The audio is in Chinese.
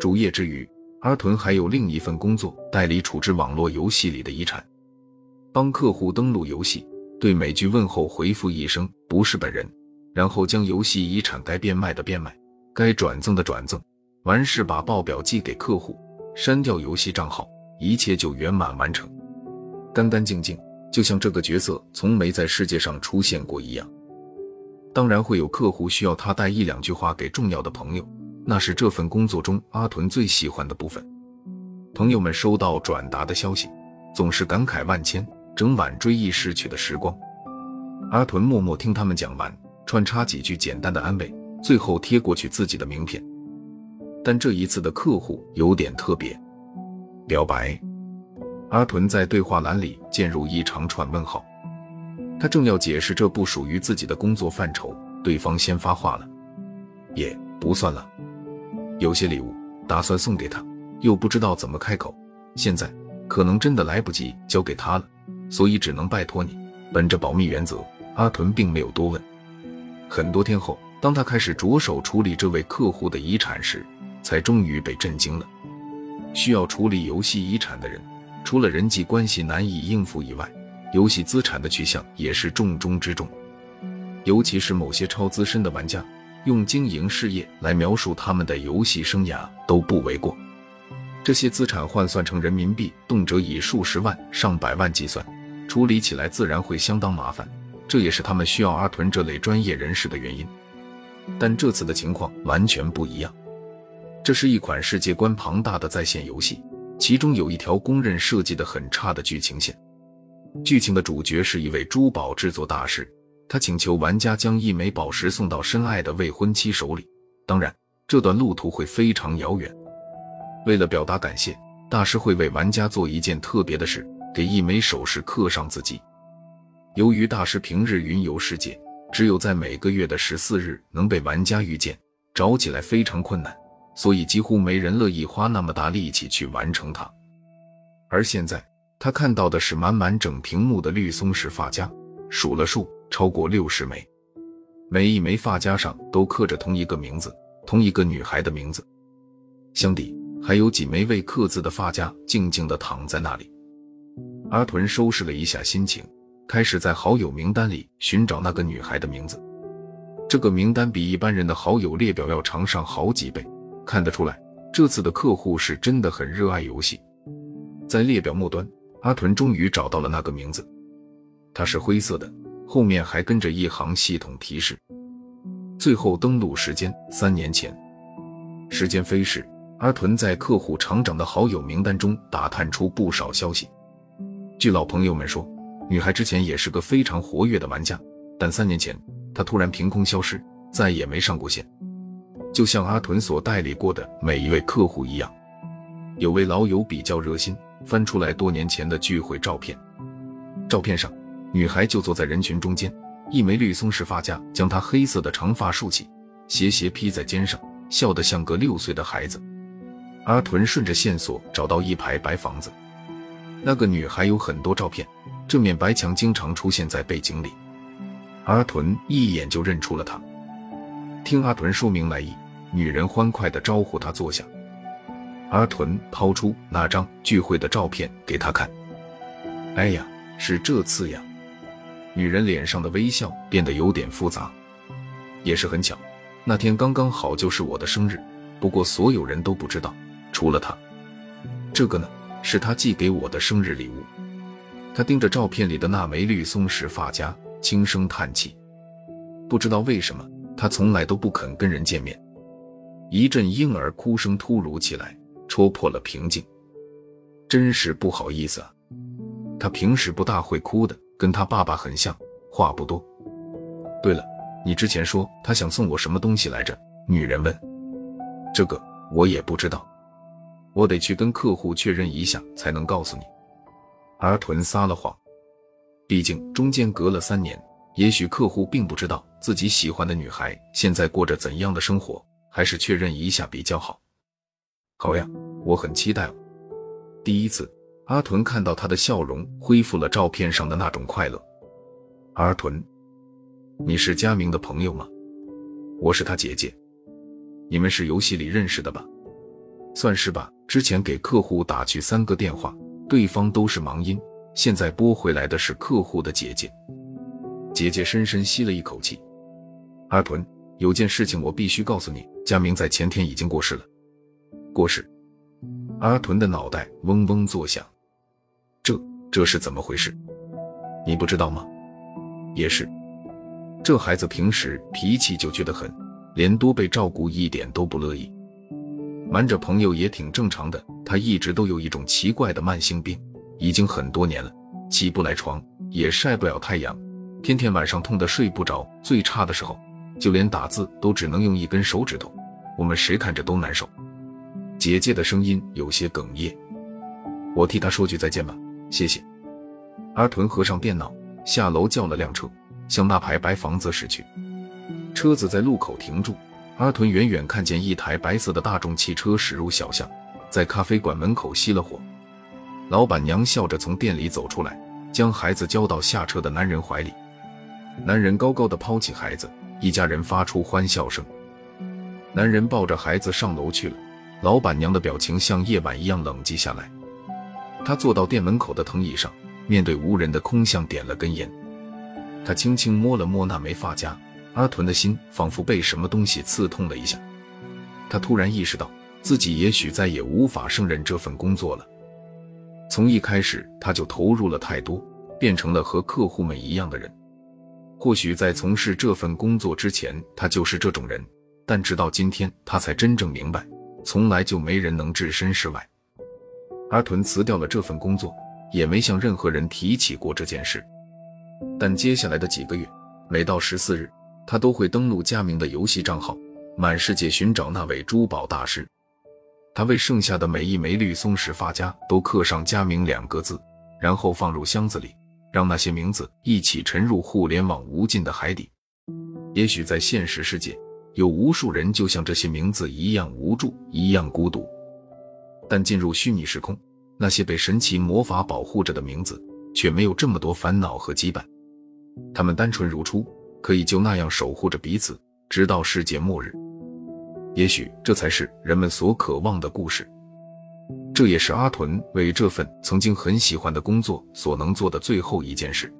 主业之余，阿屯还有另一份工作，代理处置网络游戏里的遗产，帮客户登录游戏，对每句问候回复一声“不是本人”，然后将游戏遗产该变卖的变卖，该转赠的转赠，完事把报表寄给客户，删掉游戏账号，一切就圆满完成，干干净净，就像这个角色从没在世界上出现过一样。当然会有客户需要他带一两句话给重要的朋友，那是这份工作中阿屯最喜欢的部分。朋友们收到转达的消息，总是感慨万千，整晚追忆逝去的时光。阿屯默默听他们讲完，穿插几句简单的安慰，最后贴过去自己的名片。但这一次的客户有点特别，表白。阿屯在对话栏里渐入一长串问号。他正要解释这不属于自己的工作范畴，对方先发话了：“也不算了，有些礼物打算送给他，又不知道怎么开口，现在可能真的来不及交给他了，所以只能拜托你。”本着保密原则，阿屯并没有多问。很多天后，当他开始着手处理这位客户的遗产时，才终于被震惊了。需要处理游戏遗产的人，除了人际关系难以应付以外，游戏资产的去向也是重中之重，尤其是某些超资深的玩家，用经营事业来描述他们的游戏生涯都不为过。这些资产换算成人民币，动辄以数十万、上百万计算，处理起来自然会相当麻烦。这也是他们需要阿屯这类专业人士的原因。但这次的情况完全不一样，这是一款世界观庞大的在线游戏，其中有一条公认设计的很差的剧情线。剧情的主角是一位珠宝制作大师，他请求玩家将一枚宝石送到深爱的未婚妻手里。当然，这段路途会非常遥远。为了表达感谢，大师会为玩家做一件特别的事，给一枚首饰刻上字迹。由于大师平日云游世界，只有在每个月的十四日能被玩家遇见，找起来非常困难，所以几乎没人乐意花那么大力气去完成它。而现在。他看到的是满满整屏幕的绿松石发夹，数了数，超过六十枚，每一枚发夹上都刻着同一个名字，同一个女孩的名字。箱底，还有几枚未刻字的发夹静静地躺在那里。阿屯收拾了一下心情，开始在好友名单里寻找那个女孩的名字。这个名单比一般人的好友列表要长上好几倍，看得出来，这次的客户是真的很热爱游戏。在列表末端。阿屯终于找到了那个名字，它是灰色的，后面还跟着一行系统提示。最后登录时间三年前。时间飞逝，阿屯在客户厂长的好友名单中打探出不少消息。据老朋友们说，女孩之前也是个非常活跃的玩家，但三年前她突然凭空消失，再也没上过线。就像阿屯所代理过的每一位客户一样，有位老友比较热心。翻出来多年前的聚会照片，照片上女孩就坐在人群中间，一枚绿松石发夹将她黑色的长发竖起，斜斜披在肩上，笑得像个六岁的孩子。阿屯顺着线索找到一排白房子，那个女孩有很多照片，这面白墙经常出现在背景里。阿屯一眼就认出了她，听阿屯说明来意，女人欢快地招呼他坐下。阿屯掏出那张聚会的照片给他看，哎呀，是这次呀！女人脸上的微笑变得有点复杂。也是很巧，那天刚刚好就是我的生日，不过所有人都不知道，除了他。这个呢，是他寄给我的生日礼物。他盯着照片里的那枚绿松石发夹，轻声叹气。不知道为什么，他从来都不肯跟人见面。一阵婴儿哭声突如其来。戳破了平静，真是不好意思啊。他平时不大会哭的，跟他爸爸很像，话不多。对了，你之前说他想送我什么东西来着？女人问。这个我也不知道，我得去跟客户确认一下才能告诉你。阿屯撒了谎，毕竟中间隔了三年，也许客户并不知道自己喜欢的女孩现在过着怎样的生活，还是确认一下比较好。好呀，我很期待。第一次，阿屯看到他的笑容恢复了照片上的那种快乐。阿屯，你是佳明的朋友吗？我是他姐姐，你们是游戏里认识的吧？算是吧。之前给客户打去三个电话，对方都是忙音。现在拨回来的是客户的姐姐。姐姐深深吸了一口气。阿屯，有件事情我必须告诉你，佳明在前天已经过世了。过世？阿屯的脑袋嗡嗡作响。这这是怎么回事？你不知道吗？也是。这孩子平时脾气就倔得很，连多被照顾一点都不乐意。瞒着朋友也挺正常的。他一直都有一种奇怪的慢性病，已经很多年了，起不来床，也晒不了太阳，天天晚上痛得睡不着。最差的时候，就连打字都只能用一根手指头。我们谁看着都难受。姐姐的声音有些哽咽。我替他说句再见吧，谢谢。阿屯合上电脑，下楼叫了辆车。向那排白房子驶去，车子在路口停住。阿屯远远看见一台白色的大众汽车驶入小巷，在咖啡馆门口熄了火。老板娘笑着从店里走出来，将孩子交到下车的男人怀里。男人高高的抛起孩子，一家人发出欢笑声。男人抱着孩子上楼去了。老板娘的表情像夜晚一样冷寂下来。她坐到店门口的藤椅上，面对无人的空巷，点了根烟。她轻轻摸了摸那枚发夹，阿屯的心仿佛被什么东西刺痛了一下。他突然意识到，自己也许再也无法胜任这份工作了。从一开始，他就投入了太多，变成了和客户们一样的人。或许在从事这份工作之前，他就是这种人，但直到今天，他才真正明白，从来就没人能置身事外。阿屯辞掉了这份工作，也没向任何人提起过这件事。但接下来的几个月，每到十四日，他都会登录佳明的游戏账号，满世界寻找那位珠宝大师。他为剩下的每一枚绿松石发夹都刻上“佳明”两个字，然后放入箱子里，让那些名字一起沉入互联网无尽的海底。也许在现实世界，有无数人就像这些名字一样无助，一样孤独。但进入虚拟时空，那些被神奇魔法保护着的名字。却没有这么多烦恼和羁绊，他们单纯如初，可以就那样守护着彼此，直到世界末日。也许这才是人们所渴望的故事。这也是阿屯为这份曾经很喜欢的工作所能做的最后一件事。